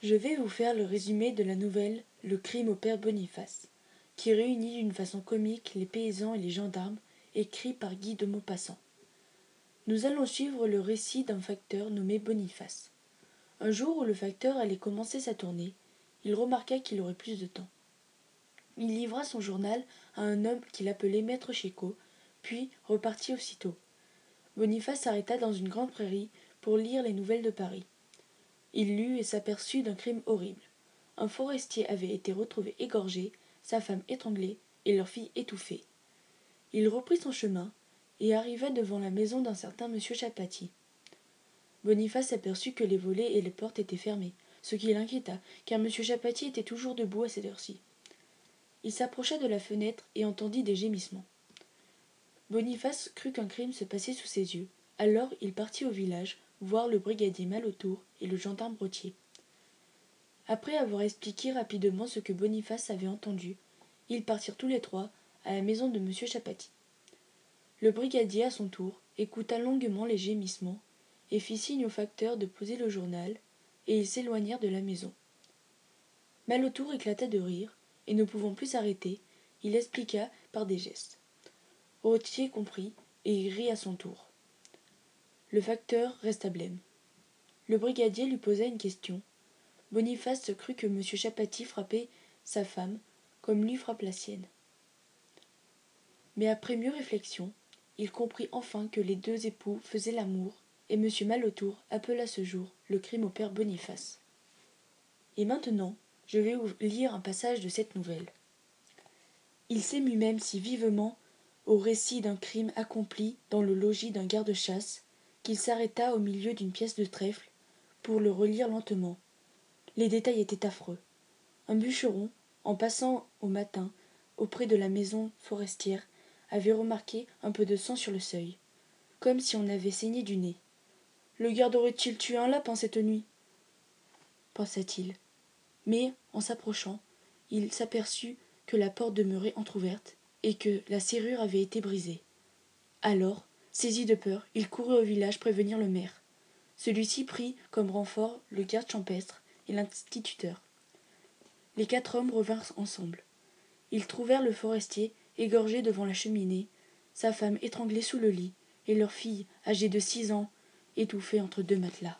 Je vais vous faire le résumé de la nouvelle Le crime au père Boniface, qui réunit d'une façon comique les paysans et les gendarmes, écrit par Guy de Maupassant. Nous allons suivre le récit d'un facteur nommé Boniface. Un jour où le facteur allait commencer sa tournée, il remarqua qu'il aurait plus de temps. Il livra son journal à un homme qu'il appelait maître Chicot, puis repartit aussitôt. Boniface s'arrêta dans une grande prairie pour lire les nouvelles de Paris. Il lut et s'aperçut d'un crime horrible. Un forestier avait été retrouvé égorgé, sa femme étranglée et leur fille étouffée. Il reprit son chemin et arriva devant la maison d'un certain monsieur Chapatis. Boniface aperçut que les volets et les portes étaient fermés, ce qui l'inquiéta, car monsieur Chapatis était toujours debout à cette heure-ci. Il s'approcha de la fenêtre et entendit des gémissements. Boniface crut qu'un crime se passait sous ses yeux. Alors il partit au village voir le brigadier Malotour et le gendarme Rotier. Après avoir expliqué rapidement ce que Boniface avait entendu, ils partirent tous les trois à la maison de M. Chapatis. Le brigadier, à son tour, écouta longuement les gémissements et fit signe au facteur de poser le journal, et ils s'éloignèrent de la maison. Malotour éclata de rire, et ne pouvant plus s'arrêter, il expliqua par des gestes. Rotier comprit, et rit à son tour. Le facteur resta blême. Le brigadier lui posa une question. Boniface crut que M. Chapatis frappait sa femme comme lui frappe la sienne. Mais après mieux réflexion, il comprit enfin que les deux époux faisaient l'amour, et M. Malotour appela ce jour le crime au père Boniface. Et maintenant, je vais vous lire un passage de cette nouvelle. Il s'émut même si vivement au récit d'un crime accompli dans le logis d'un garde-chasse s'arrêta au milieu d'une pièce de trèfle pour le relire lentement. Les détails étaient affreux. Un bûcheron, en passant au matin auprès de la maison forestière, avait remarqué un peu de sang sur le seuil, comme si on avait saigné du nez. Le garde aurait-il tué un lapin cette nuit? pensa-t-il. Mais, en s'approchant, il s'aperçut que la porte demeurait entr'ouverte et que la serrure avait été brisée. Alors, saisi de peur, il courut au village prévenir le maire. Celui-ci prit comme renfort le garde champestre et l'instituteur. Les quatre hommes revinrent ensemble. Ils trouvèrent le forestier égorgé devant la cheminée, sa femme étranglée sous le lit, et leur fille, âgée de six ans, étouffée entre deux matelas.